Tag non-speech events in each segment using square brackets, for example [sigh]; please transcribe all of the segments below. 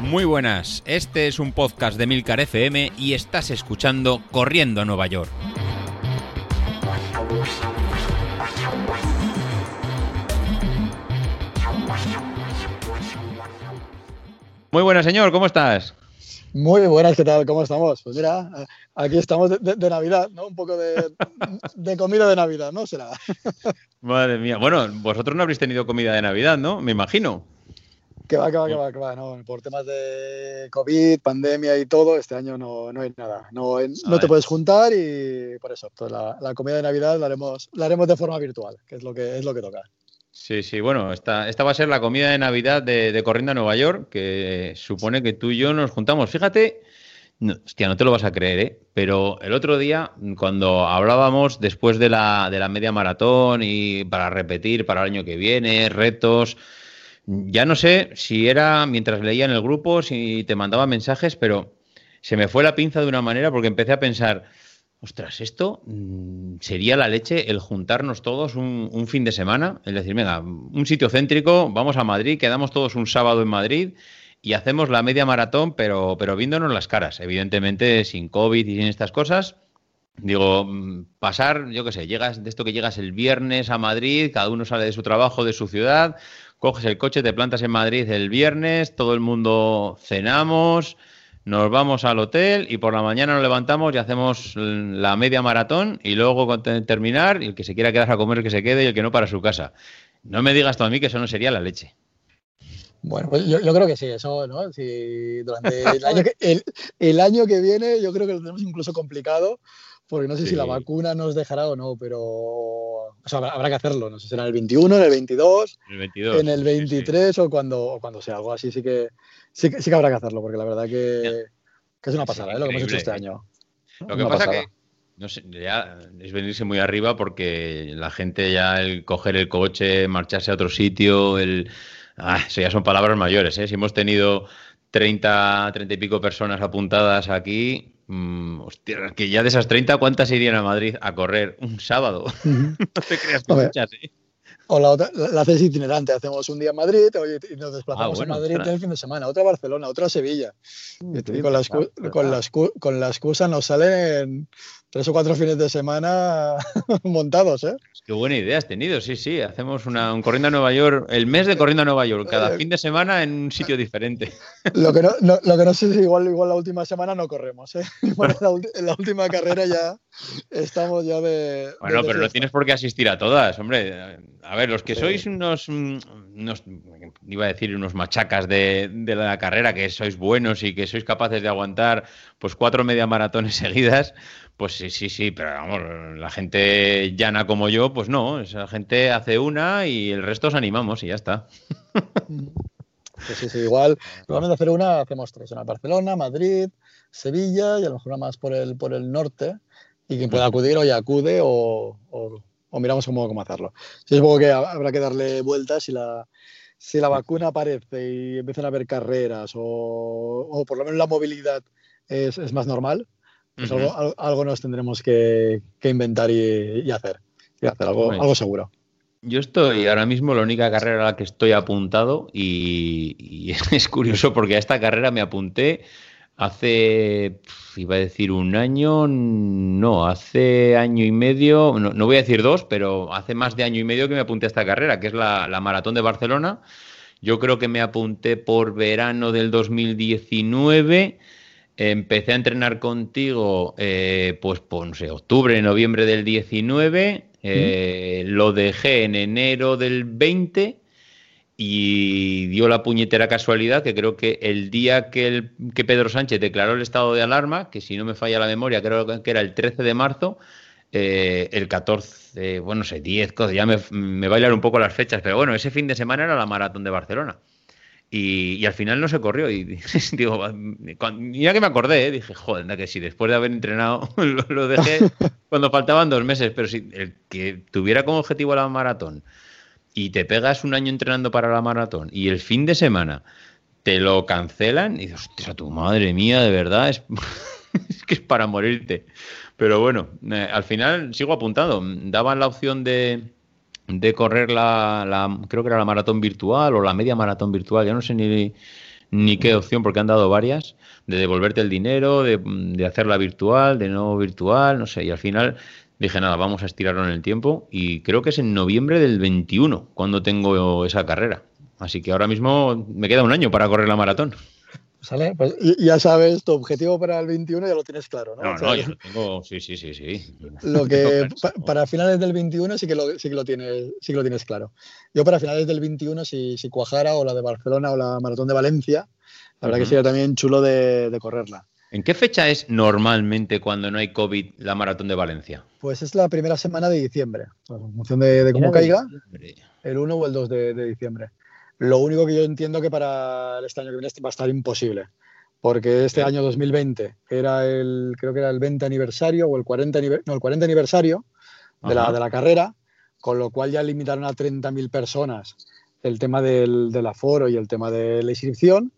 Muy buenas, este es un podcast de Milcar FM y estás escuchando Corriendo a Nueva York. Muy buenas, señor, ¿cómo estás? Muy buenas, ¿qué tal? ¿Cómo estamos? Pues mira, aquí estamos de, Navidad, ¿no? Un poco de, de, comida de Navidad, ¿no? Será. Madre mía. Bueno, vosotros no habréis tenido comida de Navidad, ¿no? Me imagino. Que va, que va, que va, que va. No, por temas de COVID, pandemia y todo, este año no, no hay nada. No, no te puedes juntar y por eso, pues la, la, comida de Navidad la haremos, la haremos de forma virtual, que es lo que, es lo que toca. Sí, sí, bueno, esta, esta va a ser la comida de Navidad de, de Corriendo a Nueva York, que supone que tú y yo nos juntamos. Fíjate, no, hostia, no te lo vas a creer, ¿eh? Pero el otro día, cuando hablábamos después de la, de la media maratón y para repetir para el año que viene, retos, ya no sé si era mientras leía en el grupo, si te mandaba mensajes, pero se me fue la pinza de una manera porque empecé a pensar, ostras, esto mm, sería la leche el juntarnos todos un, fin de semana, es decir, venga, un sitio céntrico, vamos a Madrid, quedamos todos un sábado en Madrid y hacemos la media maratón, pero, pero viéndonos las caras, evidentemente sin COVID y sin estas cosas. Digo, mm, pasar, yo qué sé, llegas de esto que llegas el viernes a Madrid, cada uno sale de su trabajo, de su ciudad, coges el coche, te plantas en Madrid el viernes, todo el mundo cenamos, nos vamos al hotel y por la mañana nos levantamos y hacemos la media maratón y luego terminar, y el que se quiera quedar a comer que se quede y el que no para su casa. No me digas tú a mí que eso no sería la leche. Bueno, pues yo, creo que sí, eso, ¿no? Si durante el año, que, el año que viene yo creo que lo tenemos incluso complicado porque no sé si la vacuna nos dejará o no, pero o sea, habrá, que hacerlo. No sé si será en el 21, en el 22, en el 23 o, cuando, cuando sea algo así. Sí que, sí, que habrá que hacerlo, porque la verdad que, es una pasada ¿eh? lo que hemos hecho este año. Lo que pasa que no sé, ya es venirse muy arriba porque la gente ya el coger el coche, marcharse a otro sitio, el ah, eso ya son palabras mayores, ¿eh? Si hemos tenido 30, 30 y pico personas apuntadas aquí, Mm, hostia, que ya de esas 30, ¿cuántas irían a Madrid a correr un sábado? [laughs] no te creas que muchas, ¿eh? O la otra, la haces itinerante, hacemos un día en Madrid y nos desplazamos ah, a Madrid el fin de semana, otra a Barcelona, otra a Sevilla. Mm, con, la, con, la, con, la, excusa nos salen tres o cuatro fines de semana [laughs] montados, ¿eh? Qué buena idea has tenido, sí, sí. Hacemos una, un corriendo a Nueva York, el mes de corriendo a Nueva York, cada eh, fin de semana en un sitio diferente. [laughs] Lo que no, lo que no sé si igual, igual la última semana no corremos, ¿eh? [laughs] en, la, última carrera ya estamos ya de. Bueno, pero no tienes por qué asistir a todas, hombre. A ver, los que sois unos, unos, iba a decir, unos machacas de, de la carrera, que sois buenos y que sois capaces de aguantar pues cuatro media maratones [laughs] seguidas pues sí, sí, sí, pero vamos, la gente llana como yo, pues no, esa gente hace una y el resto os animamos y ya está. Sí, sí, sí, igual, [laughs] de hacer una, hacemos tres, una Barcelona, Madrid, Sevilla y a lo mejor una más por el, por el norte y quien pueda acudir hoy acude o, miramos cómo, cómo hacerlo. Sí, supongo que habrá que darle vueltas si la, si la vacuna aparece y empiezan a haber carreras o, por lo menos la movilidad es, es más normal, pues algo, nos tendremos que, inventar y, hacer. Y hacer algo, algo seguro. Yo estoy ahora mismo la única carrera a la que estoy apuntado y, [laughs] es curioso porque a esta carrera me apunté hace, iba a decir un año, no, hace año y medio, no, voy a decir dos, pero hace más de año y medio que me apunté a esta carrera, que es la, la Maratón de Barcelona. Yo creo que me apunté por verano del 2019 Empecé a entrenar contigo, eh, pues, pues, no sé, octubre, noviembre del 19. Eh, lo dejé en enero del 20 y dio la puñetera casualidad que creo que el día que, el, que Pedro Sánchez declaró el estado de alarma, que si no me falla la memoria, creo que era el 13 de marzo, eh, el 14, bueno, no sé, 10, ya me, me bailan un poco las fechas, pero bueno, ese fin de semana era la maratón de Barcelona. Y, al final no se corrió. Y [laughs] digo, ya que me acordé, ¿eh? dije, joder, que si después de haber entrenado [laughs] lo, dejé [laughs] cuando faltaban dos meses, pero si el que tuviera como objetivo la maratón y te pegas un año entrenando para la maratón y el fin de semana te lo cancelan y dices, hostia, tu madre mía, de verdad, [laughs] es, que es para morirte. Pero bueno, eh, al final sigo apuntado. Daban la opción de, de correr la, creo que era la maratón virtual o la media maratón virtual, ya no sé ni, ni qué opción porque han dado varias, de devolverte el dinero, de, de hacerla virtual, de no virtual, no sé, y al final dije, nada, vamos a estirarlo en el tiempo y creo que es en noviembre del 21 cuando tengo esa carrera. Así que ahora mismo me queda un año para correr la maratón. ¿Sale? Pues ya sabes, tu objetivo para el 21 ya lo tienes claro, ¿no? No, no, yo lo tengo, sí, sí, sí, sí. Lo que [laughs] para finales del 21 sí que, lo, sí, que lo tienes, sí que lo tienes claro. Yo para finales del 21, si, si cuajara o la de Barcelona o la maratón de Valencia, la verdad que sería también chulo de, de correrla. ¿En qué fecha es normalmente cuando no hay COVID la maratón de Valencia? Pues es la primera semana de diciembre, en función de, de cómo caiga, el 1 o el 2 de, de, diciembre. Lo único que yo entiendo que para este año que viene va a estar imposible, porque este año 2020 era el, creo que era el 20 aniversario o el 40, no, el 40 aniversario de la, de la, carrera, con lo cual ya limitaron a 30.000 personas el tema del, del aforo y el tema de la inscripción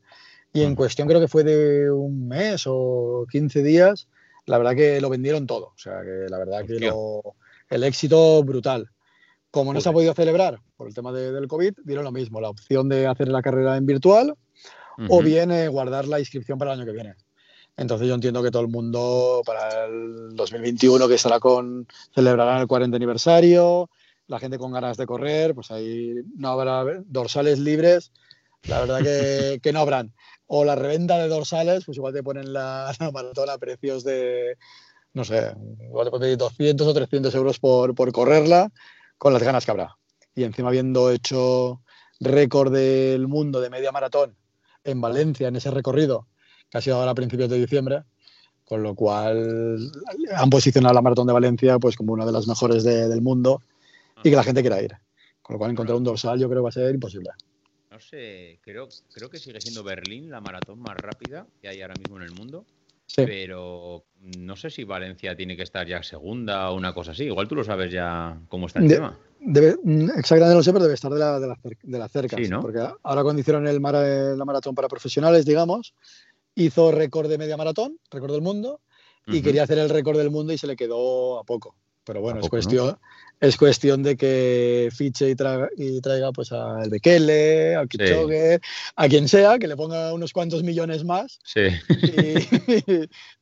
y en cuestión creo que fue de un mes o 15 días, la verdad que lo vendieron todo. O sea, que la verdad que lo, el éxito brutal. Como no se ha podido celebrar por el tema de, del COVID, dieron lo mismo, la opción de hacer la carrera en virtual uh -huh. o bien eh, guardar la inscripción para el año que viene. Entonces yo entiendo que todo el mundo para el 2021 que estará con celebrará el 40 aniversario, la gente con ganas de correr, pues ahí no habrá dorsales libres, la verdad que, [laughs] que no habrán o la reventa de dorsales, pues igual te ponen la, la maratón a precios de, no sé, igual te ponen 200 o 300 euros por, por correrla, con las ganas que habrá. Y encima habiendo hecho récord del mundo de media maratón en Valencia, en ese recorrido, que ha sido ahora a principios de diciembre, con lo cual han posicionado la maratón de Valencia pues como una de las mejores de, del mundo y que la gente quiera ir. Con lo cual encontrar un dorsal yo creo que va a ser imposible no sé, creo, creo que sigue siendo Berlín la maratón más rápida que hay ahora mismo en el mundo. Sí. Pero no sé si Valencia tiene que estar ya segunda o una cosa así. Igual tú lo sabes ya cómo está el de, tema. Debe, exactamente no sé, pero debe estar de la, de la, de la cerca. Sí, ¿no? Porque ahora cuando hicieron el mar, la maratón para profesionales, digamos, hizo récord de media maratón, récord del mundo, y uh -huh. quería hacer el récord del mundo y se le quedó a poco. Pero bueno, es cuestión, ¿no? es cuestión de que fiche y traiga, y traiga pues al Bekele, al Kipchoge, sí. a quien sea, que le ponga unos cuantos millones más. Sí.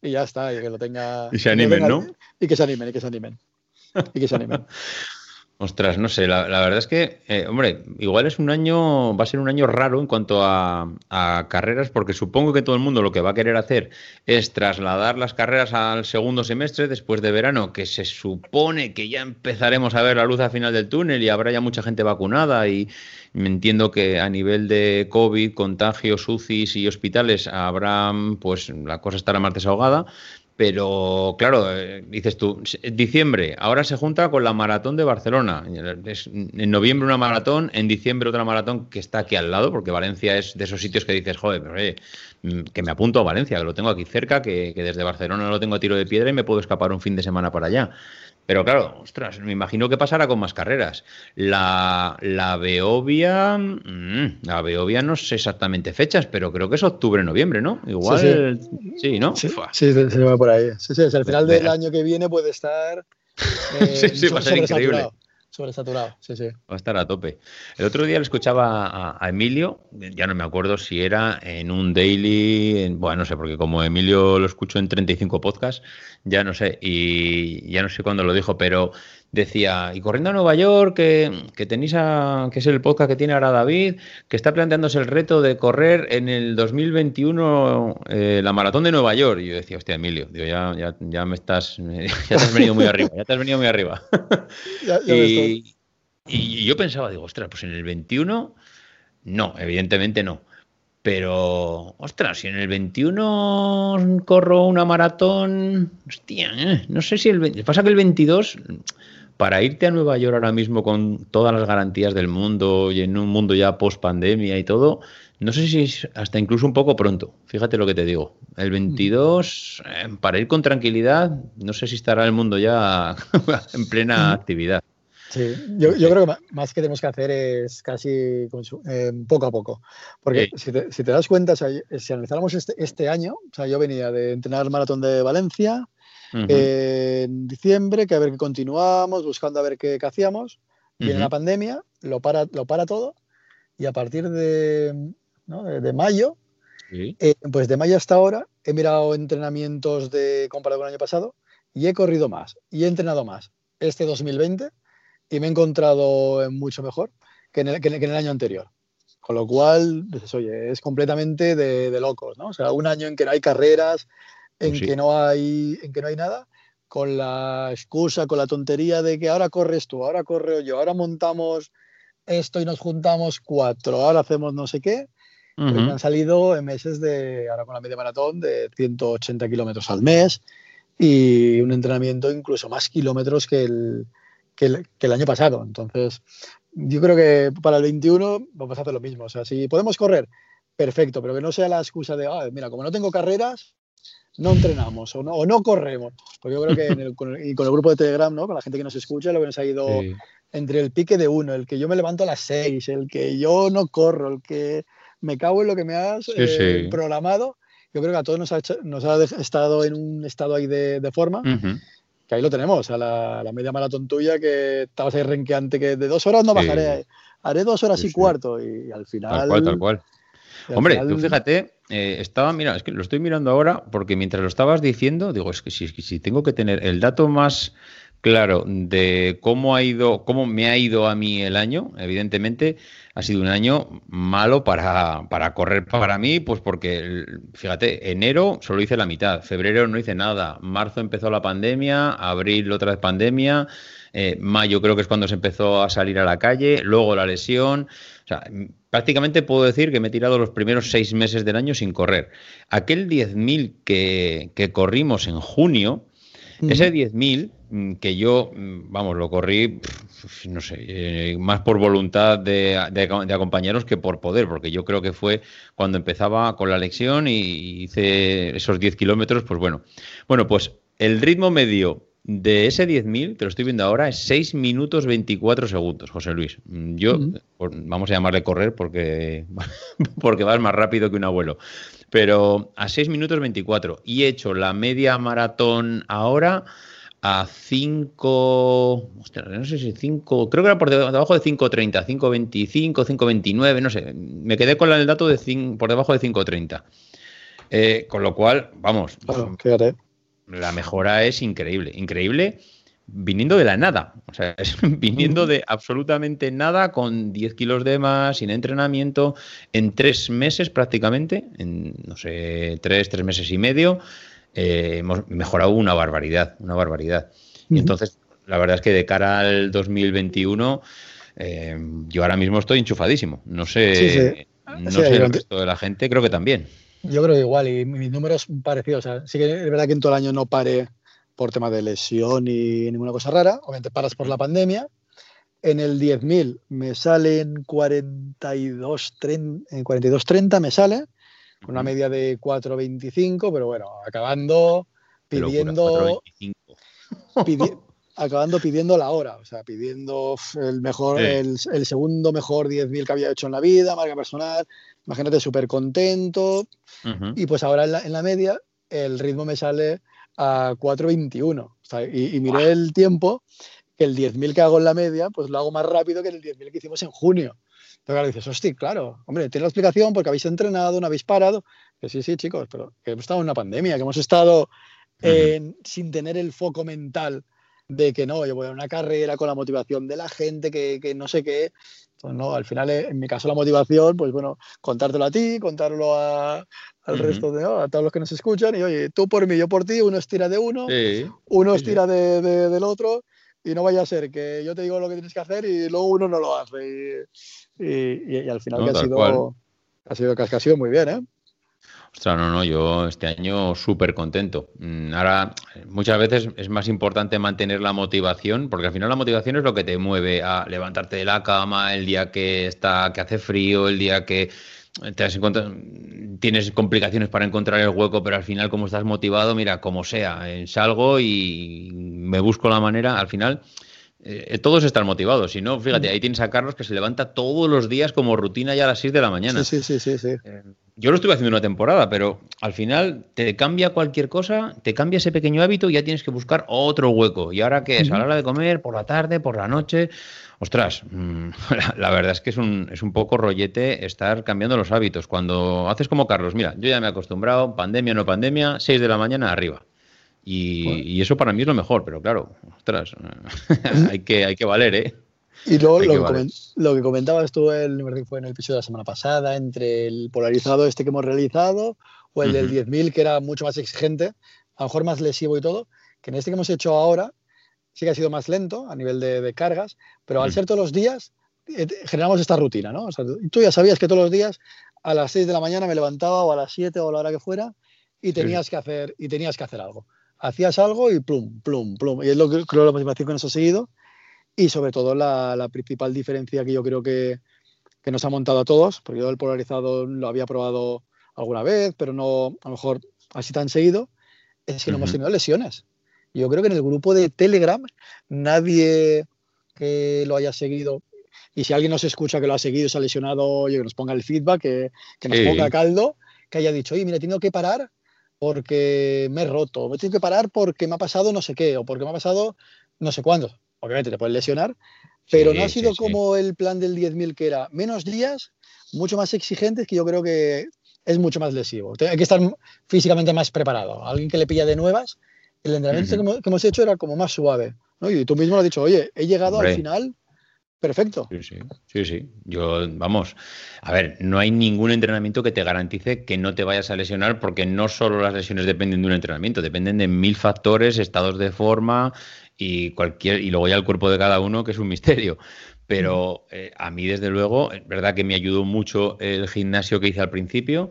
Y, y, ya está, y que lo tenga. [laughs] Y se animen, tenga, ¿no? Y que se animen, y que se animen. Y que se animen. [laughs] Ostras, no sé, la, la verdad es que, eh, hombre, igual es un año, va a ser un año raro en cuanto a, carreras, porque supongo que todo el mundo lo que va a querer hacer es trasladar las carreras al segundo semestre después de verano, que se supone que ya empezaremos a ver la luz al final del túnel y habrá ya mucha gente vacunada y me entiendo que a nivel de COVID, contagios, UCIs y hospitales habrá, pues la cosa estará más desahogada, pero claro, eh, dices tú, diciembre, ahora se junta con la maratón de Barcelona. En noviembre una maratón, en diciembre otra maratón que está aquí al lado, porque Valencia es de esos sitios que dices, joder, pero oye, mm, que me apunto a Valencia, que lo tengo aquí cerca, que, que desde Barcelona lo tengo a tiro de piedra y me puedo escapar un fin de semana para allá. Pero claro, ostras, me imagino que pasará con más carreras. La, la Beovia, mmm, la Beovia no sé exactamente fechas, pero creo que es octubre, noviembre, ¿no? Igual, sí, sí. sí ¿no? Sí, sí, se va por ahí. Sí, sí, al final del año que viene puede estar. [laughs] Eh, sí, sí, va a ser increíble sobresaturado, sí, sí. Va a estar a tope. El otro día le escuchaba a, Emilio, ya no me acuerdo si era en un daily, en, bueno, no sé, porque como Emilio lo escucho en 35 podcasts, ya no sé, y ya no sé cuándo lo dijo, pero decía, y corriendo a Nueva York, que, que tenéis a, que es el podcast que tiene ahora David, que está planteándose el reto de correr en el 2021 eh, la maratón de Nueva York. Y yo decía, hostia, Emilio, digo, ya, ya, ya me estás, [laughs] ya te has venido muy arriba, ya te has venido muy arriba. [laughs] ya, ya y, y yo pensaba, digo, ostras, pues en el 21, no, evidentemente no. Pero, ostras, si en el 21 corro una maratón, hostia, eh, no sé si el pasa que el 22 para irte a Nueva York ahora mismo con todas las garantías del mundo y en un mundo ya post pandemia y todo, no sé si es hasta incluso un poco pronto. Fíjate lo que te digo. El 22, eh, para ir con tranquilidad, no sé si estará el mundo ya [laughs] en plena actividad. Sí, yo, yo, creo que más que tenemos que hacer es casi eh, poco a poco. Porque sí. si, te, si, te, das cuenta, o sea, si analizáramos este, este, año, o sea, yo venía de entrenar el maratón de Valencia uh -huh. eh, en diciembre, que a ver qué continuamos, buscando a ver qué, qué hacíamos. Viene la pandemia, lo para, lo para todo y a partir de, de, mayo, eh, pues de mayo hasta ahora he mirado entrenamientos de comparado con el año pasado y he corrido más y he entrenado más este 2020 y me he encontrado mucho mejor que en el, que en el año anterior. Con lo cual, dices, oye, es completamente de, locos, ¿no? O sea, un año en que no hay carreras, en, pues que no hay, en que no hay nada, con la excusa, con la tontería de que ahora corres tú, ahora corro yo, ahora montamos esto y nos juntamos cuatro, ahora hacemos no sé qué. Pues me han salido en meses de, ahora con la media maratón, de 180 kilómetros al mes y un entrenamiento incluso más kilómetros que el, que el, que el año pasado. Entonces, yo creo que para el 21 vamos a hacer lo mismo. O sea, si podemos correr, perfecto, pero que no sea la excusa de, ah, mira, como no tengo carreras, no entrenamos o no, o no corremos. Porque yo creo que con, el, y con el grupo de Telegram, ¿no? con la gente que nos escucha, lo que nos ha ido entre el pique de uno, el que yo me levanto a las 6, el que yo no corro, el que me cago en lo que me has eh, programado. Yo creo que a todos nos ha, nos ha estado en un estado ahí de, de forma que ahí lo tenemos, a la, media maratón tuya que estabas ahí renqueante, que de dos horas no bajaré, haré dos horas y cuarto y, al final... Tal cual, tal cual. Hombre, tú fíjate, eh, estaba, mira, es que lo estoy mirando ahora porque mientras lo estabas diciendo, digo, es que si, si tengo que tener el dato más claro de cómo ha ido, cómo me ha ido a mí el año, evidentemente ha sido un año malo para, para correr para mí, pues porque, fíjate, enero solo hice la mitad, febrero no hice nada, marzo empezó la pandemia, abril otra vez pandemia, eh, mayo creo que es cuando se empezó a salir a la calle, luego la lesión, o sea, prácticamente puedo decir que me he tirado los primeros seis meses del año sin correr. Aquel 10.000 que, que corrimos en junio, ese 10.000 mm, que yo, mm, vamos, lo corrí, no sé, eh, más por voluntad de, acompañaros que por poder, porque yo creo que fue cuando empezaba con la lección y hice esos 10 kilómetros, pues bueno. Bueno, pues el ritmo medio de ese 10.000, te lo estoy viendo ahora, es 6 minutos 24 segundos, José Luis. Mm, yo, vamos a llamarle correr porque, [laughs] porque vas más rápido que un abuelo. Pero a 6 minutos 24 y he hecho la media maratón ahora a 5, no sé si 5, creo que era por debajo de 5.30, 5.25, 5.29, no sé, me quedé con el dato de por debajo de 5.30. Eh, con lo cual, vamos, la mejora es increíble, increíble viniendo de la nada, o sea, es [laughs] viniendo de absolutamente nada, con 10 kilos de más, sin entrenamiento, en tres meses prácticamente, en, no sé, tres, tres meses y medio, eh, hemos mejorado una barbaridad, una barbaridad. Y entonces, la verdad es que de cara al 2021, eh, yo ahora mismo estoy enchufadísimo. No sé, no sé el resto de la gente, creo que también. Yo creo que igual, y mis números parecidos. O sea, sí que es verdad que en todo el año no pare por tema de lesión y ninguna cosa rara. Obviamente paras por la pandemia. En el 10.000 me salen 42, 30, me sale, con una media de 4.25, pero bueno, acabando pidiendo... [laughs] acabando pidiendo la hora, o sea, pidiendo el mejor, el, segundo mejor 10.000 que había hecho en la vida, marca personal, imagínate súper contento. Y pues ahora en la, en la, media el ritmo me sale a 4.21. y, miré el tiempo, que el 10.000 que hago en la media, pues lo hago más rápido que el 10.000 que hicimos en junio. Pero claro, dices, hostia, claro, hombre, tiene la explicación porque habéis entrenado, no habéis parado. Que sí, sí, chicos, pero que hemos estado en una pandemia, que hemos estado sin tener el foco mental de que no, yo voy a una carrera con la motivación de la gente, que, que no sé qué. Pues no, al final, eh, en mi caso, la motivación, pues bueno, contártelo a ti, contarlo a, al resto de, a todos los que nos escuchan, y oye, tú por mí, yo por ti, uno estira de uno, uno estira de, del otro, y no vaya a ser que yo te digo lo que tienes que hacer y luego uno no lo hace. Y, y, al final que ha sido, ha sido que ha sido muy bien, ¿eh? Ostras, no, no, yo este año súper contento. Mm, ahora, muchas veces es más importante mantener la motivación, porque al final la motivación es lo que te mueve a levantarte de la cama el día que está, que hace frío, el día que te das tienes complicaciones para encontrar el hueco, pero al final, como estás motivado, mira, como sea, eh, salgo y me busco la manera, al final. Eh, todos están motivados, si no, fíjate, mm. ahí tienes a Carlos que se levanta todos los días como rutina ya a las 6 de la mañana. Sí, sí, sí, sí. Eh, yo lo estuve haciendo una temporada, pero al final te cambia cualquier cosa, te cambia ese pequeño hábito y ya tienes que buscar otro hueco. ¿Y ahora qué es? A la hora de comer, por la tarde, por la noche. Ostras, [laughs] la, verdad es que es un, es un poco rollete estar cambiando los hábitos. Cuando haces como Carlos, mira, yo ya me he acostumbrado, pandemia o no pandemia, 6 de la mañana arriba. Y, eso para mí es lo mejor, pero claro, ostras, [laughs] hay, que, hay que valer, ¿eh? Y luego lo que, comentabas tú, el, fue en el episodio de la semana pasada, entre el polarizado este que hemos realizado o el del 10.000, que era mucho más exigente, a lo mejor más lesivo y todo, que en este que hemos hecho ahora sí que ha sido más lento a nivel de, cargas, pero al ser todos los días, eh, generamos esta rutina, ¿no? O sea, tú ya sabías que todos los días a las 6 de la mañana me levantaba o a las 7 o a la hora que fuera y tenías, que, hacer, y tenías que hacer algo. Hacías algo y plum, plum, plum. Y es lo que creo la motivación que nos ha seguido y sobre todo la, principal diferencia que yo creo que, nos ha montado a todos, porque yo el polarizado lo había probado alguna vez, pero no a lo mejor así tan seguido, es que no hemos tenido lesiones. Yo creo que en el grupo de Telegram nadie que lo haya seguido, y si alguien nos escucha que lo ha seguido, se ha lesionado, oye, que nos ponga el feedback, que, nos ponga caldo, que haya dicho, oye, mira, tengo que parar porque me he roto, me tengo que parar porque me ha pasado no sé qué, o porque me ha pasado no sé cuándo obviamente te puedes lesionar, pero no ha sido como el plan del 10.000 que era menos días, mucho más exigentes, que yo creo que es mucho más lesivo. Hay que estar físicamente más preparado. Alguien que le pilla de nuevas, el entrenamiento que, hemos hecho era como más suave. Y tú mismo lo has dicho, oye, he llegado al final perfecto. Sí, sí, sí, sí. Yo, vamos, a ver, no hay ningún entrenamiento que te garantice que no te vayas a lesionar porque no solo las lesiones dependen de un entrenamiento, dependen de mil factores, estados de forma, y cualquier y luego ya el cuerpo de cada uno que es un misterio pero eh, a mí desde luego es verdad que me ayudó mucho el gimnasio que hice al principio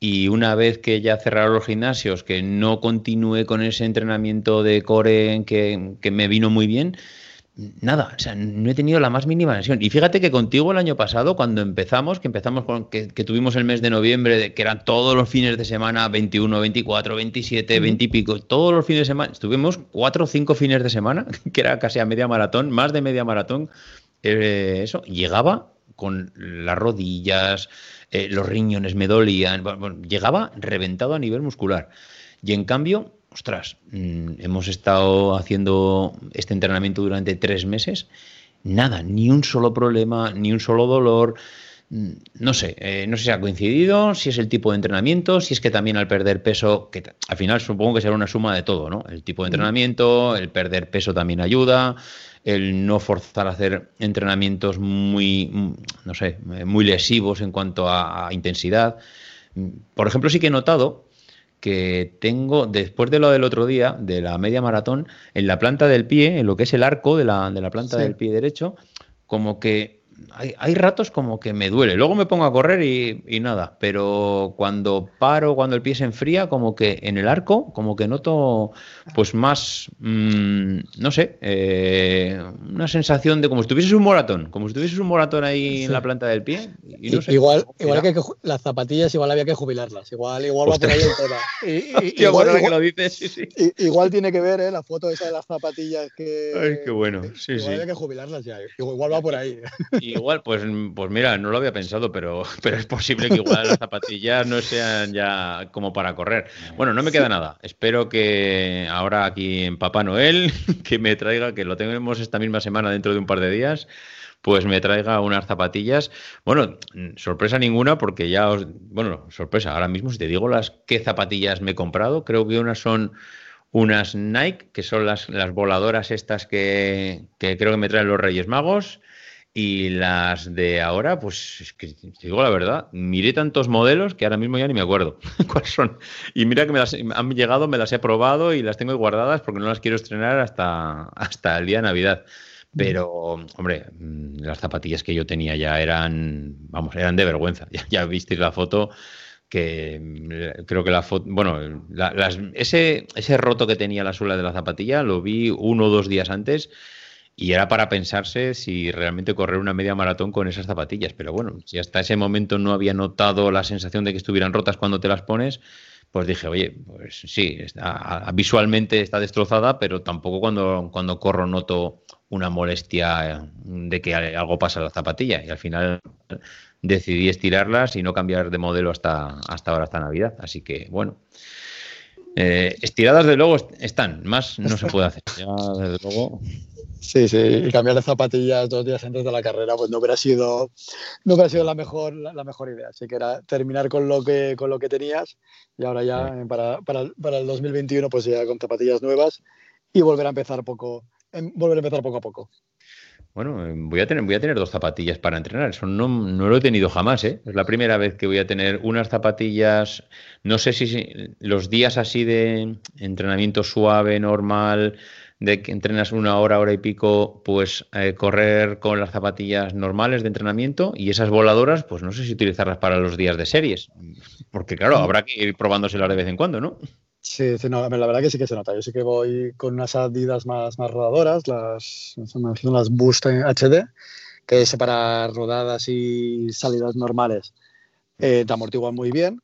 y una vez que ya cerraron los gimnasios que no continué con ese entrenamiento de core que, que me vino muy bien Nada, o sea, no he tenido la más mínima lesión. Y fíjate que contigo el año pasado, cuando empezamos, que empezamos con que, tuvimos el mes de noviembre, de, que eran todos los fines de semana, 21, 24, 27, 20 y pico, todos los fines de semana, estuvimos cuatro o cinco fines de semana, [laughs] que era casi a media maratón, más de media maratón, eh, eso, llegaba con las rodillas, eh, los riñones me dolían, llegaba reventado a nivel muscular. Y en cambio, ostras, mm, hemos estado haciendo este entrenamiento durante tres meses, nada, ni un solo problema, ni un solo dolor. Mm, no sé, eh, no sé si ha coincidido, si es el tipo de entrenamiento, si es que también al perder peso, que al final supongo que será una suma de todo, ¿no? El tipo de entrenamiento, el perder peso también ayuda, el no forzar a hacer entrenamientos muy, mm, no sé, muy lesivos en cuanto a intensidad. Por ejemplo, sí que he notado que tengo, después de lo del otro día, de la media maratón, en la planta del pie, en lo que es el arco de la, de la planta del pie derecho, como que hay, ratos como que me duele. Luego me pongo a correr y, nada, pero cuando paro, cuando el pie se enfría, como que en el arco, como que noto pues más, mm, no sé, eh, una sensación de como si tuvieses un moratón, como si tuvieses un moratón ahí en la planta del pie. Y, igual, igual que, las zapatillas, igual había que jubilarlas, igual, igual va [laughs] por ahí el igual, que lo dices, sí, sí. igual tiene que ver ¿eh? la foto esa de las zapatillas que... Ay, qué bueno, sí, igual sí. Había que jubilarlas ya, igual va por ahí. [laughs] Igual, pues, pues mira, no lo había pensado, pero, [laughs] pero es posible que igual las zapatillas no sean ya como para correr. Bueno, no me queda nada. Espero que ahora aquí en Papá Noel, [laughs] que me traiga, que lo tenemos esta misma semana dentro de un par de días, pues me traiga unas zapatillas. Bueno, sorpresa ninguna, porque ya os. Bueno, sorpresa, ahora mismo si te digo las qué zapatillas me he comprado, creo que unas son unas Nike, que son las, las voladoras estas que, que creo que me traen los Reyes Magos. Y las de ahora, pues es que te digo la verdad, miré tantos modelos que ahora mismo ya ni me acuerdo [laughs] cuáles son. Y mira que me las han llegado, me las he probado y las tengo guardadas porque no las quiero estrenar hasta, hasta el día de Navidad. Pero, hombre, mm, las zapatillas que yo tenía ya eran, vamos, eran de vergüenza. [laughs] Ya, ya visteis la foto que mm, creo que la foto, bueno, ese, ese roto que tenía la suela de la zapatilla lo vi uno o dos días antes y era para pensarse si realmente correr una media maratón con esas zapatillas. Pero bueno, si hasta ese momento no había notado la sensación de que estuvieran rotas cuando te las pones, pues dije, oye, pues sí, visualmente está destrozada, pero tampoco cuando, cuando corro noto una molestia de que algo pasa en la zapatilla. Y al final decidí estirarlas y no cambiar de modelo hasta, hasta ahora, hasta Navidad. Así que, bueno. Eh, estiradas, de luego, están. Más no se puede hacer. Ya, desde luego. Sí, sí, y cambiar de zapatillas dos días antes de la carrera, pues no hubiera sido, no hubiera sido la mejor, la, mejor idea. Así que era terminar con lo que, con lo que tenías y ahora ya para, para, para, el 2021, pues ya con zapatillas nuevas y volver a empezar poco, em, volver a empezar poco a poco. Bueno, em, voy a tener, voy a tener dos zapatillas para entrenar. Eso no, no, lo he tenido jamás, ¿eh? Es la primera vez que voy a tener unas zapatillas. No sé si los días así de entrenamiento suave, normal, de que entrenas una hora, hora y pico, pues eh, correr con las zapatillas normales de entrenamiento y esas voladoras, pues no sé si utilizarlas para los días de series, porque claro, habrá que ir probándoselas de vez en cuando, ¿no? Sí, no, la verdad que sí que se nota. Yo sí que voy con unas Adidas más, más rodadoras, las, las Boost HD, que es para rodadas y salidas normales. Eh, te amortiguan muy bien.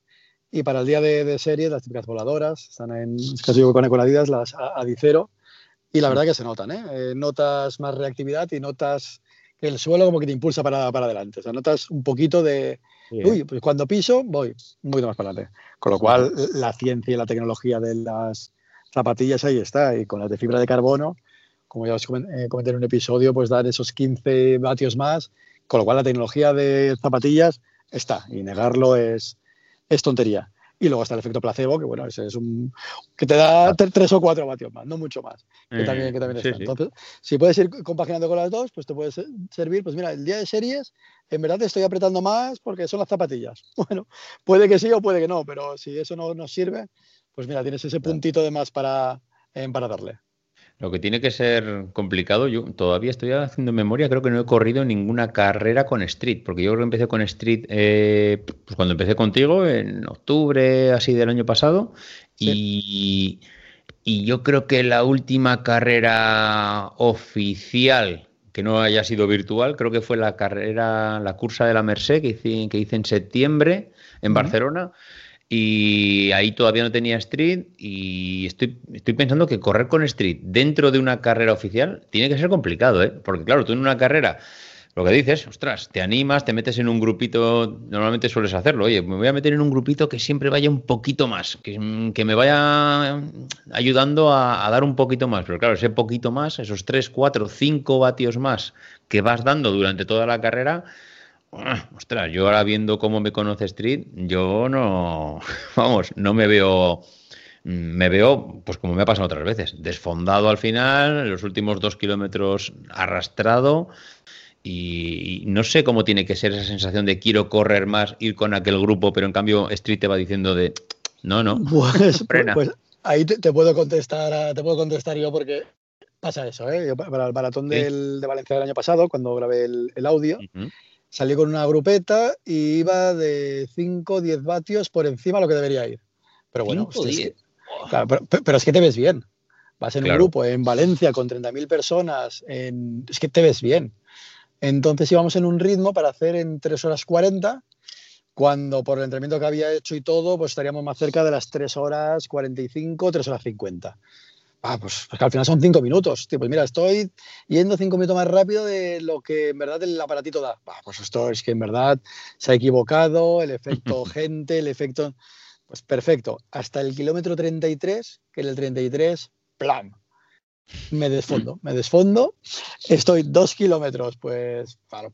Y para el día de, de serie, las típicas voladoras, están en, casi con, con Adidas, las Adicero, y la verdad que se notan, ¿eh? ¿eh? Notas más reactividad y notas que el suelo como que te impulsa para, para adelante. O sea, notas un poquito de, uy, pues cuando piso voy un poquito más para adelante. Con lo cual, la ciencia y la tecnología de las zapatillas ahí está. Y con las de fibra de carbono, como ya os eh, comenté en un episodio, pues dar esos 15 vatios más. Con lo cual, la tecnología de zapatillas está. Y negarlo es, es tontería. Y luego está el efecto placebo, que bueno, ese es un. que te da ah. tres o cuatro vatios más, no mucho más. Que también, que también está. Entonces, si puedes ir compaginando con las dos, pues te puede servir. Pues mira, el día de series, en verdad te estoy apretando más porque son las zapatillas. [laughs] Bueno, puede que sí o puede que no, pero si eso no nos sirve, pues mira, tienes ese puntito de más para, eh, para darle. Lo que tiene que ser complicado, yo todavía estoy haciendo memoria, creo que no he corrido ninguna carrera con Street, porque yo creo que empecé con Street eh, pues cuando empecé contigo, en octubre así del año pasado, y, y, yo creo que la última carrera oficial que no haya sido virtual, creo que fue la carrera, la cursa de la Merced que hice, que hice en septiembre en Barcelona y ahí todavía no tenía Street y estoy, estoy pensando que correr con Street dentro de una carrera oficial tiene que ser complicado, ¿eh? Porque claro, tú en una carrera, lo que dices, ostras, te animas, te metes en un grupito, normalmente sueles hacerlo, oye, me voy a meter en un grupito que siempre vaya un poquito más, que, que me vaya ayudando a, a, dar un poquito más, pero claro, ese poquito más, esos 3, 4, 5 vatios más que vas dando durante toda la carrera, ostras, yo ahora viendo cómo me conoce Street, yo no, [laughs] vamos, no me veo, me veo, pues como me ha pasado otras veces, desfondado al final, los últimos dos kilómetros arrastrado y, no sé cómo tiene que ser esa sensación de quiero correr más, ir con aquel grupo, pero en cambio Street te va diciendo de, no, no, pues, [laughs] pues ahí te, puedo contestar, te puedo contestar yo porque pasa eso, ¿eh? para el maratón de Valencia del año pasado, cuando grabé el, audio, salí con una grupeta y iba de 5 o 10 vatios por encima de lo que debería ir. Pero bueno, pero, es que te ves bien. Vas en un grupo en Valencia con 30.000 personas, es que te ves bien. Entonces íbamos en un ritmo para hacer en 3 horas 40, cuando por el entrenamiento que había hecho y todo, pues estaríamos más cerca de las 3 horas 45, 3 horas 50. Ah, pues, pues, que al final son cinco minutos. pues mira, estoy yendo cinco minutos más rápido de lo que en verdad el aparatito da. Ah, pues esto es que en verdad se ha equivocado, el efecto [laughs] gente, el efecto... Pues perfecto. Hasta el kilómetro 33, que en el 33, plan, me desfondo, me desfondo, estoy dos kilómetros, pues, claro,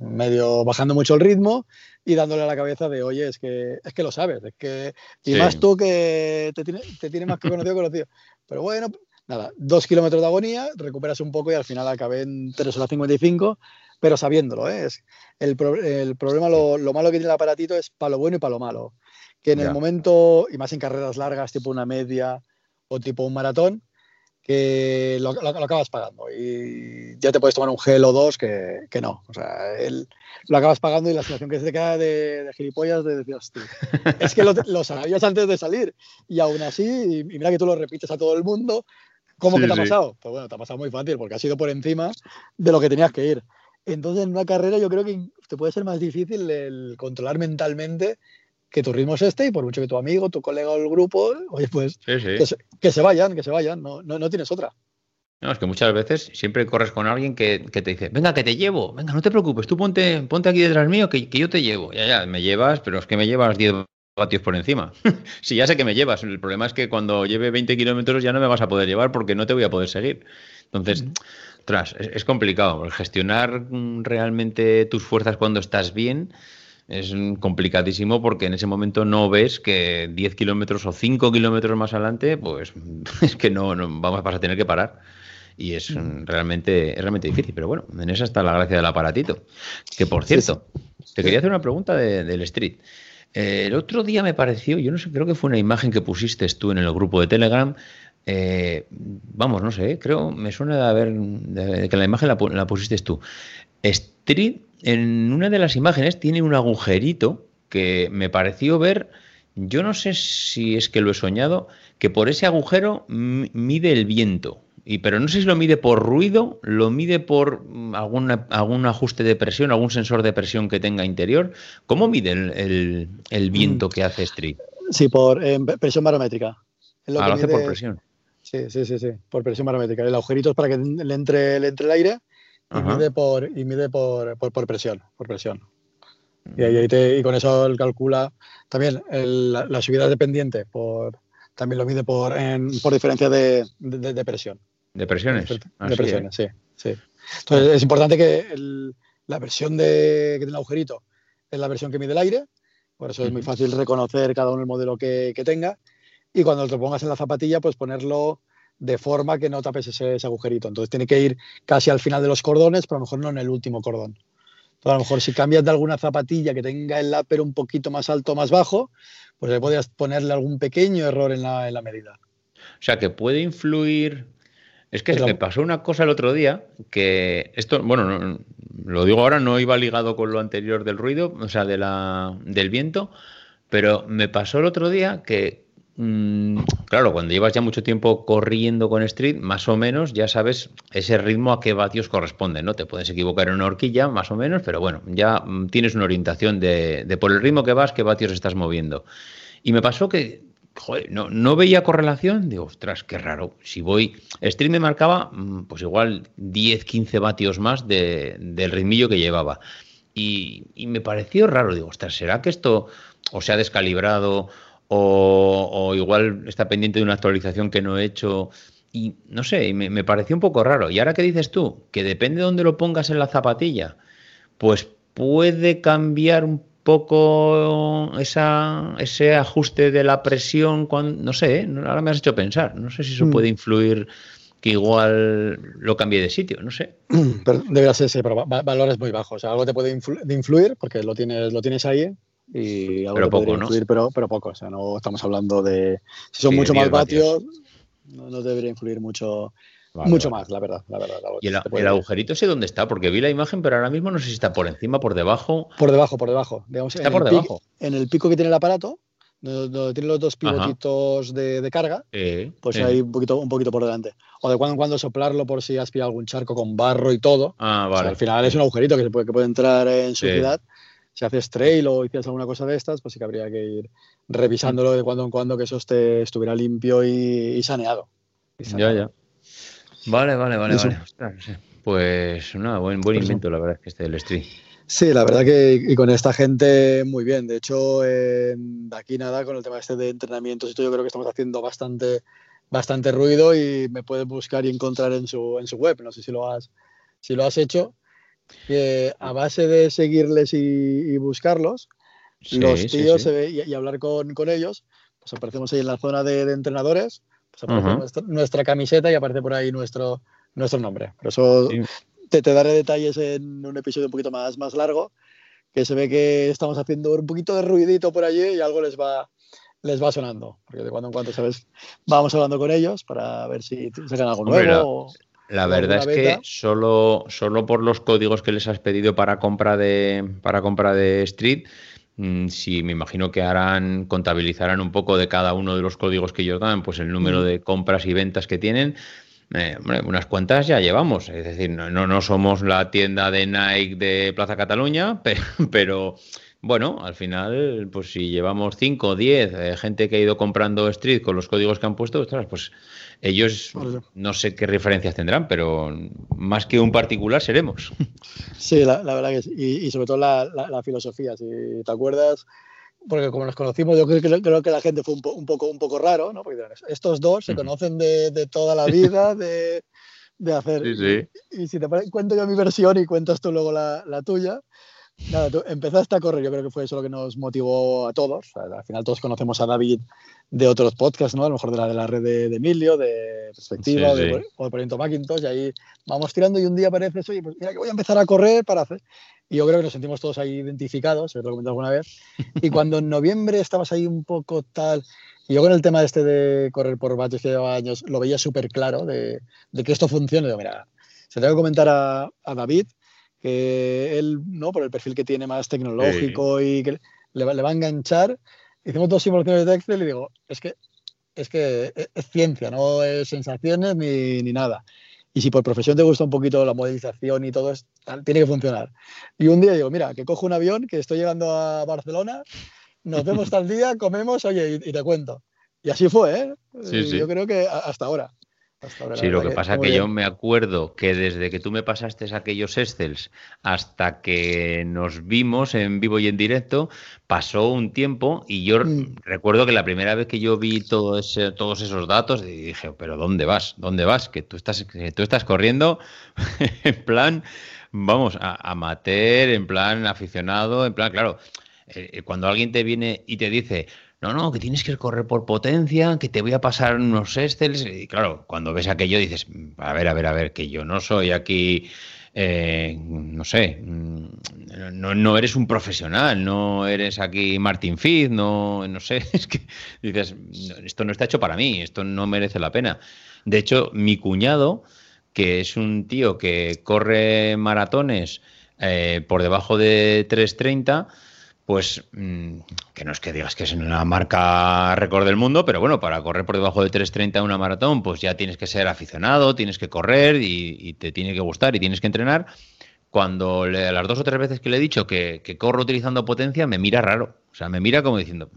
medio bajando mucho el ritmo y dándole a la cabeza de, oye, es que, es que lo sabes, es que, y más tú que te tiene, te tiene más que conocido conocido. Pero bueno, nada, dos kilómetros de agonía, recuperas un poco y al final acabé en 3 horas 55, pero sabiéndolo, ¿eh? Es el, el problema, lo, lo, malo que tiene el aparatito es para lo bueno y para lo malo. Que en el momento, y más en carreras largas, tipo una media o tipo un maratón, que lo, lo, acabas pagando y ya te puedes tomar un gel o dos que, que no. O sea, lo acabas pagando y la situación que se te queda de, de gilipollas de decir, hostia, [laughs] es que lo, lo, sabías antes de salir y aún así, y, mira que tú lo repites a todo el mundo, ¿cómo que te ha pasado? Pues bueno, te ha pasado muy fácil porque has ido por encima de lo que tenías que ir. Entonces, en una carrera yo creo que te puede ser más difícil el controlar mentalmente que tu ritmo es este y por mucho que tu amigo, tu colega o el grupo, oye, pues Que, se, vayan, que se vayan, no, no, tienes otra. No, es que muchas veces siempre corres con alguien que, te dice, venga, que te llevo, venga, no te preocupes, tú ponte, ponte aquí detrás mío, que, que yo te llevo. Ya, ya, me llevas, pero es que me llevas 10 vatios por encima. [laughs] sí, ya sé que me llevas. El problema es que cuando lleve 20 kilómetros ya no me vas a poder llevar porque no te voy a poder seguir. Entonces, tras, es, complicado. Gestionar mm, realmente tus fuerzas cuando estás bien es complicadísimo porque en ese momento no ves que 10 kilómetros o 5 kilómetros más adelante, pues [laughs] es que no, vamos a tener que parar. Y es realmente, es realmente difícil. Pero bueno, en esa está la gracia del aparatito. Que por cierto, te quería hacer una pregunta del street. Eh, el otro día me pareció, yo no sé, creo que fue una imagen que pusiste tú en el grupo de Telegram. Eh, vamos, no sé, creo, me suena de haber, de, que la imagen la, pusiste tú. Street, en una de las imágenes, tiene un agujerito que me pareció ver, yo no sé si es que lo he soñado, que por ese agujero mide el viento. Y, pero no sé si lo mide por ruido, lo mide por mm, alguna, algún ajuste de presión, algún sensor de presión que tenga interior. ¿Cómo mide el, viento mm. que hace Street? Sí, por presión barométrica. Lo, ah, hace por presión. Sí, sí, sí, sí, por presión barométrica. El agujerito es para que le entre, le entre el aire y mide, por, y mide por, por, presión. Por presión. Y, ahí te, y con eso él calcula también la, subida dependiente, por, también lo mide por, por diferencia de, de presión. ¿De presiones? De, presiones, sí, sí. Entonces es importante que la versión de, que tiene el agujerito es la versión que mide el aire, por eso es muy fácil reconocer cada uno el modelo que, tenga. Y cuando lo pongas en la zapatilla, pues ponerlo de forma que no tapes ese, agujerito. Entonces tiene que ir casi al final de los cordones, pero a lo mejor no en el último cordón. Entonces, a lo mejor si cambias de alguna zapatilla que tenga el láper un poquito más alto o más bajo, pues le podrías ponerle algún pequeño error en la, en la medida. O sea, que puede influir es que se me pasó una cosa el otro día que esto, bueno, lo digo ahora, no iba ligado con lo anterior del ruido, o sea, de la, del viento, pero me pasó el otro día que, mm, claro, cuando llevas ya mucho tiempo corriendo con street, más o menos ya sabes ese ritmo a qué vatios corresponde, ¿no? Te puedes equivocar en una horquilla, más o menos, pero bueno, ya mm, tienes una orientación de, por el ritmo que vas, qué vatios estás moviendo. Y me pasó que joder, no, veía correlación, digo, ostras, qué raro. Si voy, Stream me marcaba, mm, pues igual 10, 15 vatios más del ritmillo que llevaba. Y, me pareció raro, digo, ostras, ¿será que esto o se ha descalibrado o, igual está pendiente de una actualización que no he hecho? Y no sé, me, me pareció un poco raro. Y ahora que dices tú, que depende de dónde lo pongas en la zapatilla, pues puede cambiar un poco esa, ese ajuste de la presión, cuando, no sé, ¿eh? ahora me has hecho pensar, no sé si eso mm. puede influir que igual lo cambie de sitio, no sé. [clears throat] Pero debería ser, sí, pero valores muy bajos. O sea, algo te puede influir porque lo tienes, lo tienes ahí y algo pero poco, influir, pero, pero poco. O sea, no estamos hablando de. Si son mucho más vatios, no, no, debería influir mucho mucho más, la verdad. La verdad ¿Y el, agujerito sé dónde está? Porque vi la imagen, pero ahora mismo no sé si está por encima, por debajo. Por debajo, por debajo. está por debajo. en el pico que tiene el aparato, donde, tiene los dos pivotitos de, carga, pues hay un poquito, un poquito por delante. O de cuando en cuando soplarlo por si has pillado algún charco con barro y todo. Ah, vale. al final es un agujerito que, se puede, que puede entrar en suciedad. Si haces trail o hicieras alguna cosa de estas, pues sí que habría que ir revisándolo de cuando en cuando que eso esté, estuviera limpio y, saneado. Ya, ya. Vale, vale, vale, vale. Pues nada, buen, buen invento, la verdad, es que este del street. Sí, la verdad que y con esta gente muy bien. De hecho, de aquí nada, con el tema este de entrenamientos, esto yo creo que estamos haciendo bastante, bastante ruido y me puedes buscar y encontrar en su, en su web. No sé si lo has, si lo has hecho. Que a base de seguirles y, buscarlos, los tíos y, hablar con, con, ellos, pues aparecemos ahí en la zona de entrenadores aparece nuestra, camiseta y aparece por ahí nuestro, nuestro nombre. Por eso te, te, daré detalles en un episodio un poquito más, más largo, que se ve que estamos haciendo un poquito de ruidito por allí y algo les va, les va sonando. Porque de cuando en cuando, ¿sabes? Vamos hablando con ellos para ver si sacan algo nuevo. La, verdad es que solo, solo por los códigos que les has pedido para compra de, para compra de Street, Mm, si me imagino que harán, contabilizarán un poco de cada uno de los códigos que ellos dan, pues el número de compras y ventas que tienen. Eh, unas cuantas ya llevamos, es decir, no, no, somos la tienda de Nike de Plaza Cataluña, [laughs] pero, bueno, al final, pues si llevamos 5 o 10 gente que ha ido comprando Street con los códigos que han puesto, pues ellos no sé qué referencias tendrán, pero más que un particular seremos. [laughs] Sí, la, verdad que sí. Y, sobre todo la, filosofía, si te acuerdas, porque como nos conocimos, yo creo, que la gente fue un, poco, un poco raro, ¿no? Porque estos dos se conocen de, toda la vida, [laughs] de, hacer... Y, si te cuento yo mi versión y cuentas tú luego la, tuya, Nada, tú empezaste a correr, yo creo que fue eso lo que nos motivó a todos. al final todos conocemos a David de otros podcasts, ¿no? A lo mejor de la, de la red de, Emilio, de Perspectiva o, de, Proyecto Macintosh, y ahí vamos tirando y un día aparece oye, pues mira que voy a empezar a correr para hacer... Y yo creo que nos sentimos todos ahí identificados, se lo he comentado alguna vez. [laughs] Y cuando en noviembre estabas ahí un poco tal, y yo con el tema este de correr por vatios que llevaba años, lo veía súper claro, de, de, que esto funcione. Digo, mira, se tengo que comentar a, a David, que él, ¿no? Por el perfil que tiene más tecnológico y que le va, le va, a enganchar. Hicimos dos simulaciones de Excel y digo, es que es, que es, ciencia, no es sensaciones ni, ni, nada. Y si por profesión te gusta un poquito la modelización y todo, tiene que funcionar. Y un día digo, mira, que cojo un avión, que estoy llegando a Barcelona, nos vemos [laughs] tal día, comemos, oye, y, te cuento. Y así fue, ¿eh? Sí, Yo creo que hasta ahora sí, lo que, pasa es que yo me acuerdo que desde que tú me pasaste aquellos Excels hasta que nos vimos en vivo y en directo, pasó un tiempo y yo mm. recuerdo que la primera vez que yo vi todo ese, todos esos datos dije, pero ¿dónde vas? ¿Dónde vas? Que tú estás, tú estás corriendo [laughs] en plan, vamos, a amateur, en plan aficionado, en plan, claro, eh, cuando alguien te viene y te dice, no, no, que tienes que correr por potencia, que te voy a pasar unos Excels. Y claro, cuando ves aquello dices, a ver, a ver, a ver, que yo no soy aquí, eh, no sé, mm, no, no, eres un profesional, no eres aquí Martin Fitz, no, no sé, [laughs] es que dices, esto no está hecho para mí, esto no merece la pena. De hecho, mi cuñado, que es un tío que corre maratones eh, por debajo de 330, pues mm, que no es que digas que es una marca récord del mundo, pero bueno, para correr por debajo de 3.30 una maratón, pues ya tienes que ser aficionado, tienes que correr y, te tiene que gustar y tienes que entrenar. Cuando le, las dos o tres veces que le he dicho que, corro utilizando potencia, me mira raro. O sea, me mira como diciendo,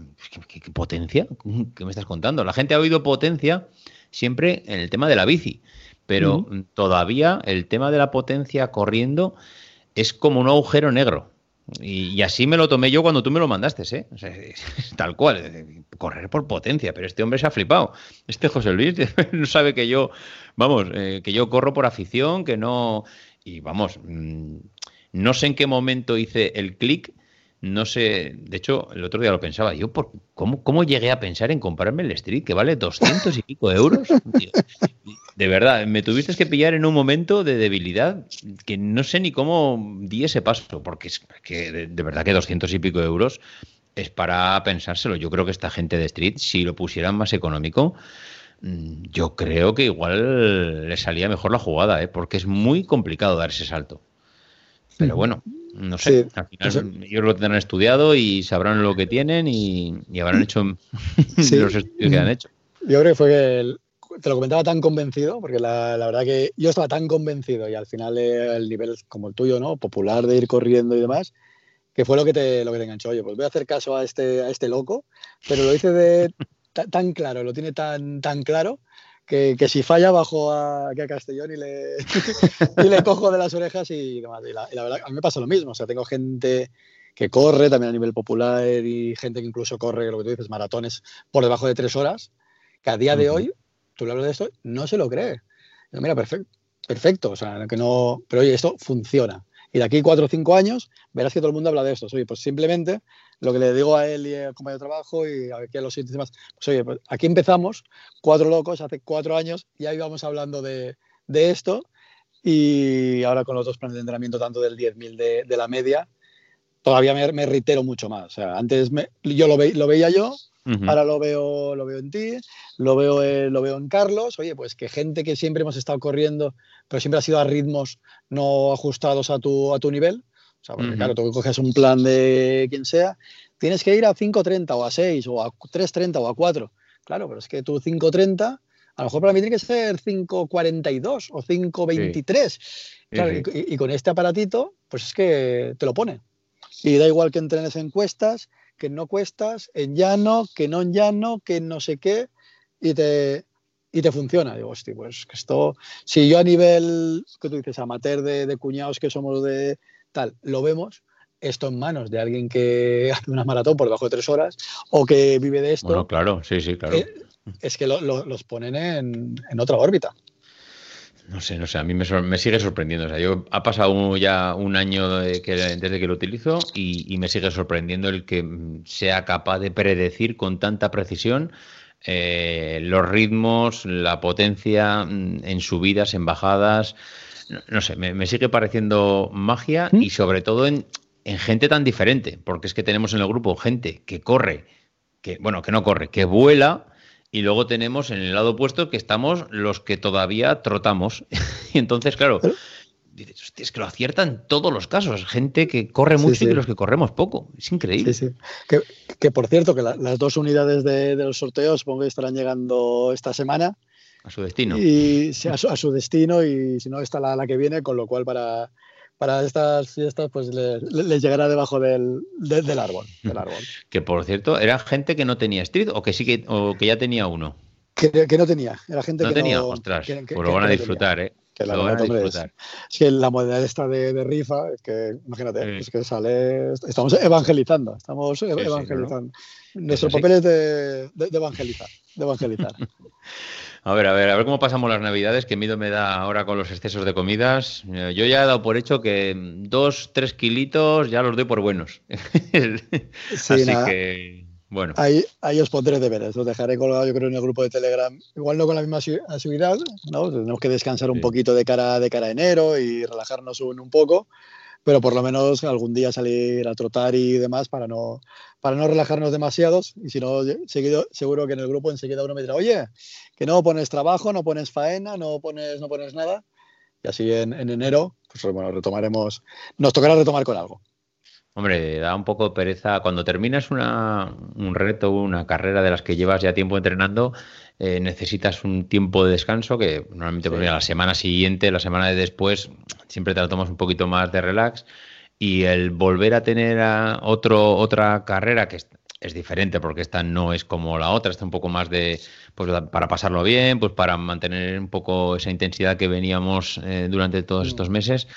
¿qué, potencia? ¿Qué me estás contando? La gente ha oído potencia siempre en el tema de la bici, pero todavía el tema de la potencia corriendo es como un agujero negro. Y, así me lo tomé yo cuando tú me lo mandaste, ¿eh? [laughs] tal cual, correr por potencia, pero este hombre se ha flipado. Este José Luis [laughs] no sabe que yo, vamos, eh, que yo corro por afición, que no... Y vamos, mm, no sé en qué momento hice el clic, no sé, de hecho, el otro día lo pensaba, yo, por, ¿cómo, ¿cómo llegué a pensar en comprarme el Street que vale 200 y pico euros? De verdad, me tuviste que pillar en un momento de debilidad que no sé ni cómo di ese paso, porque es que de, verdad que 200 y pico euros es para pensárselo. Yo creo que esta gente de Street, si lo pusieran más económico, mm, yo creo que igual le salía mejor la jugada, ¿eh? porque es muy complicado dar ese salto. Pero bueno, no sé, al final ellos lo tendrán estudiado y sabrán lo que tienen y, habrán hecho [laughs] los estudios que han hecho. Yo creo que fue el, te lo comentaba tan convencido, porque la, la, verdad que yo estaba tan convencido y al final el nivel como el tuyo, ¿no? Popular de ir corriendo y demás, que fue lo que te, lo que te enganchó. Oye, pues voy a hacer caso a este, a este loco, pero lo hice de [laughs] tan claro, lo tiene tan, tan claro, que, que, si falla bajo a, aquí a Castellón y le, [laughs] y le cojo de las orejas y demás. Y la, y la, verdad, a mí me pasa lo mismo. O sea, tengo gente que corre también a nivel popular y gente que incluso corre, lo que tú dices, maratones por debajo de tres horas, que a día de hoy tú le hablas de esto, no se lo cree. mira, perfecto, perfecto, o sea, que no, pero oye, esto funciona. Y de aquí cuatro o cinco años verás que todo el mundo habla de esto. Oye, pues simplemente lo que le digo a él y al compañero de trabajo y aquí a los sitios demás, pues oye, pues aquí empezamos, cuatro locos, hace cuatro años, ya íbamos hablando de, de esto y ahora con los dos planes de entrenamiento, tanto del 10.000 de, de la media, todavía me, me, reitero mucho más. O sea, antes me, yo lo, ve, lo veía yo, Ahora lo veo, lo veo en ti, lo veo, eh, lo veo en Carlos. Oye, pues que gente que siempre hemos estado corriendo, pero siempre ha sido a ritmos no ajustados a tu, a tu nivel. O sea, porque claro, tú que coges un plan de quien sea, tienes que ir a 5.30 o a 6 o a 3.30 o a 4. Claro, pero es que tú 5.30, a lo mejor para mí tiene que ser 5.42 o 5.23. Claro, y, y, con este aparatito, pues es que te lo pone. Y da igual que entrenes en cuestas, que no cuestas, en llano, que no en llano, que no sé qué, y te, y te funciona. Digo, hostia, pues que esto, si yo a nivel, que tú dices, amateur de, de cuñados que somos de tal, lo vemos, esto en manos de alguien que [laughs] hace una maratón por debajo de tres horas o que vive de esto. Bueno, claro, sí, sí, claro. eh, es que lo- lo- los ponen en, en otra órbita. No sé, no sé, a mí me, me sigue sorprendiendo. O sea, yo ha pasado un- ya un año de que- desde que lo utilizo y, y me sigue sorprendiendo el que mm, sea capaz de predecir con tanta precisión eh, los ritmos, la potencia mm, en subidas, en bajadas. No, no sé, me, me sigue pareciendo magia ¿Mm? y sobre todo en, en gente tan diferente, porque es que tenemos en el grupo gente que corre, que bueno, que no corre, que vuela. Y luego tenemos en el lado opuesto que estamos los que todavía trotamos. [laughs] y entonces, claro, dices, hostia, es que lo acierta en todos los casos. Gente que corre mucho sí. y los que corremos poco. Es increíble. Sí, sí. Que, que, por cierto, que la- las dos unidades de, de los sorteos supongo que estarán llegando esta semana A su destino. y si- a, su, a su destino y si no está la, la que viene, con lo cual para, para estas fiestas pues les, les llegará debajo del, de- del árbol. Del árbol. Que por cierto, era gente que no tenía Street o que sí que, o que ya tenía uno. Que, que no tenía, era gente No que tenía, no, ostras. que- pues lo van a no disfrutar, ¿eh? Que la Lo van a es- disfrutar. Es que la modalidad esta de, de rifa, que imagínate, Sí. es que sale, estamos evangelizando, estamos sí, evangelizando. Nuestro Eso sí. papel es de, de- de evangelizar, de evangelizar. [laughs] A ver, a ver, a ver cómo pasamos las navidades, que miedo me da ahora con los excesos de comidas. Eh, Yo ya he dado por hecho que dos, tres kilitos ya los doy por buenos. [laughs] Sí, Así nada. que, bueno. Ahí, ahí os pondré deberes, los dejaré colgado yo creo en el grupo de Telegram, igual no con la misma asi- asiduidad, ¿no? tenemos que descansar un Sí. poquito de cara, de cara a enero y relajarnos un, un poco, pero por lo menos algún día salir a trotar y demás para no, para no relajarnos demasiados y si no, seguido, seguro que en el grupo enseguida uno me dirá, oye, que no pones trabajo, no pones faena, no pones, no pones nada y así en, en enero, pues bueno, retomaremos, nos tocará retomar con algo. Hombre, da un poco de pereza. Cuando terminas una, un reto, una carrera de las que llevas ya tiempo entrenando, eh, necesitas un tiempo de descanso que normalmente pues, Sí. mira, la semana siguiente, la semana de después, siempre te lo tomas un poquito más de relax. Y el volver a tener a otro, otra carrera que es, es diferente porque esta no es como la otra, está un poco más de pues la- para pasarlo bien, pues para mantener un poco esa intensidad que veníamos eh, durante todos Mm. estos meses.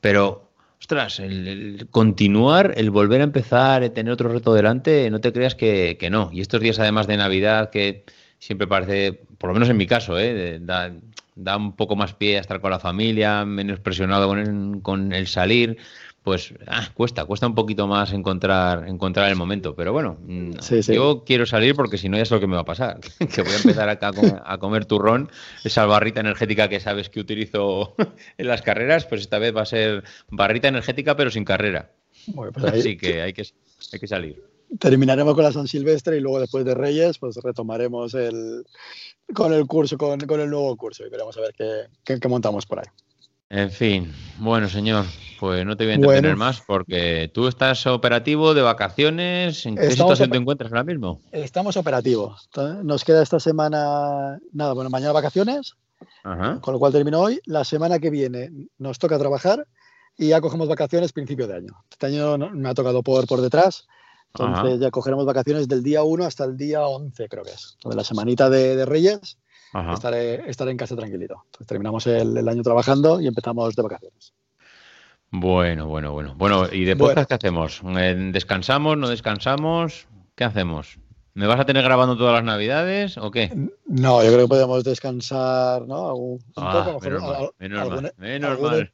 Pero Ostras, el, el continuar, el volver a empezar, el tener otro reto delante, no te creas que, que no. Y estos días, además de Navidad, que siempre parece, por lo menos en mi caso, ¿eh? da, da un poco más pie a estar con la familia, menos presionado con el, con el salir, pues ah, cuesta, cuesta un poquito más encontrar, encontrar el momento. Pero bueno, mm, Sí, sí. yo quiero salir porque si no ya sé lo que me va a pasar, [laughs] que voy a empezar acá a comer, a comer turrón, esa barrita energética que sabes que utilizo [laughs] en las carreras, pues esta vez va a ser barrita energética pero sin carrera. Bueno, pues ahí- Así que hay que, hay que salir. Terminaremos con la San Silvestre y luego después de Reyes, pues retomaremos el, con el curso, con, con el nuevo curso y veremos a ver qué, qué- qué montamos por ahí. En fin, bueno señor, pues no te voy a entretener Bueno. más porque tú estás operativo de vacaciones. ¿En qué situación te encuentras ahora mismo? Estamos operativos. Nos queda esta semana, nada, bueno, mañana vacaciones, Ajá. con lo cual termino hoy. La semana que viene nos toca trabajar y ya cogemos vacaciones principio de año. Este año me ha tocado por, por detrás. Entonces Ajá. ya cogeremos vacaciones del día 1 hasta el día 11, creo que es. De la semanita de, de Reyes estaré, estaré en casa tranquilito. Entonces terminamos el, el año trabajando y empezamos de vacaciones. Bueno, bueno, bueno. Bueno, ¿y de Bueno. podcast qué hacemos? Eh, ¿Descansamos? ¿No descansamos? ¿Qué hacemos? ¿Me vas a tener grabando todas las navidades o qué? No, yo creo que podemos descansar, ¿no? Un Ah, poco, mejor menos mal, al- menos algún- mal, menos algún- mal.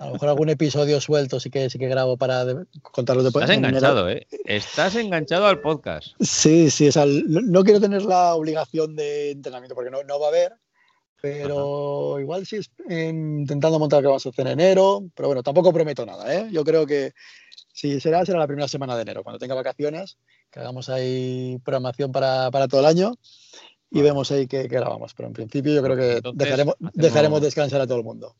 A lo mejor algún episodio suelto sí que sí que grabo para de- contarlos después. Estás enganchado, ¿eh? Estás enganchado al podcast. Sí, sí, o sea, no, quiero tener la obligación de entrenamiento porque no, no va a haber, pero igual sí es, eh, intentando montar que vamos a hacer en enero, pero bueno, tampoco prometo nada, ¿eh? Yo creo que si será, será la primera semana de enero, cuando tenga vacaciones, que hagamos ahí programación para, para todo el año y vemos ahí qué, qué grabamos, pero en principio yo creo que Entonces, dejaremos, hacemos- dejaremos descansar a todo el mundo.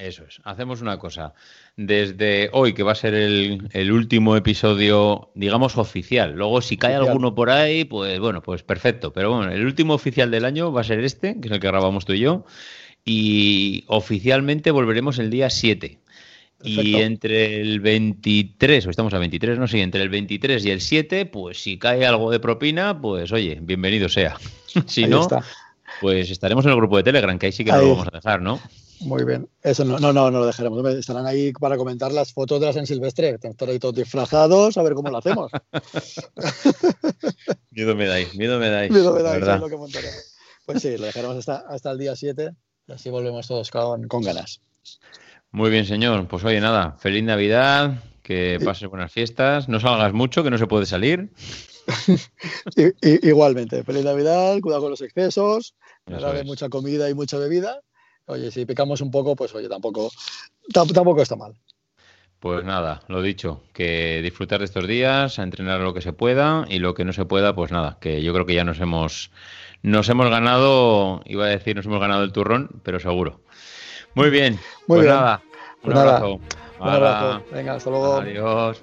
Eso es. Hacemos una cosa. Desde hoy, que va a ser el, el último episodio, digamos, oficial. Luego, si cae Oficial. alguno por ahí, pues bueno, pues perfecto. Pero bueno, el último oficial del año va a ser este, que es el que grabamos tú y yo. Y oficialmente volveremos el día 7. Y entre el 23, o estamos a 23, no sé, entre el 23 y el 7, pues si cae algo de propina, pues oye, bienvenido sea. [laughs] si no, pues estaremos en el grupo de Telegram, que ahí sí que lo vamos a dejar, ¿no? Muy bien. Eso no, no, no, no lo dejaremos. Estarán ahí para comentar las fotos de la San Silvestre. Están ahí todos disfrazados, a ver cómo lo hacemos. [laughs] miedo me dais, miedo me dais. Miedo me dais, es lo que montaremos. Pues sí, lo dejaremos hasta, hasta el día 7 y así volvemos todos con, con ganas. Muy bien, señor. Pues oye, nada, feliz Navidad, que pases buenas fiestas, no salgas mucho, que no se puede salir. [laughs] igualmente, feliz Navidad, cuidado con los excesos, no mucha comida y mucha bebida. Oye, si picamos un poco, pues oye, tampoco, tampoco está mal. Pues nada, lo dicho, que disfrutar de estos días, a entrenar lo que se pueda y lo que no se pueda, pues nada, que yo creo que ya nos hemos, nos hemos ganado, iba a decir nos hemos ganado el turrón, pero seguro. Muy bien, Muy pues nada, un pues abrazo. Un abrazo. Venga, hasta luego. Adiós.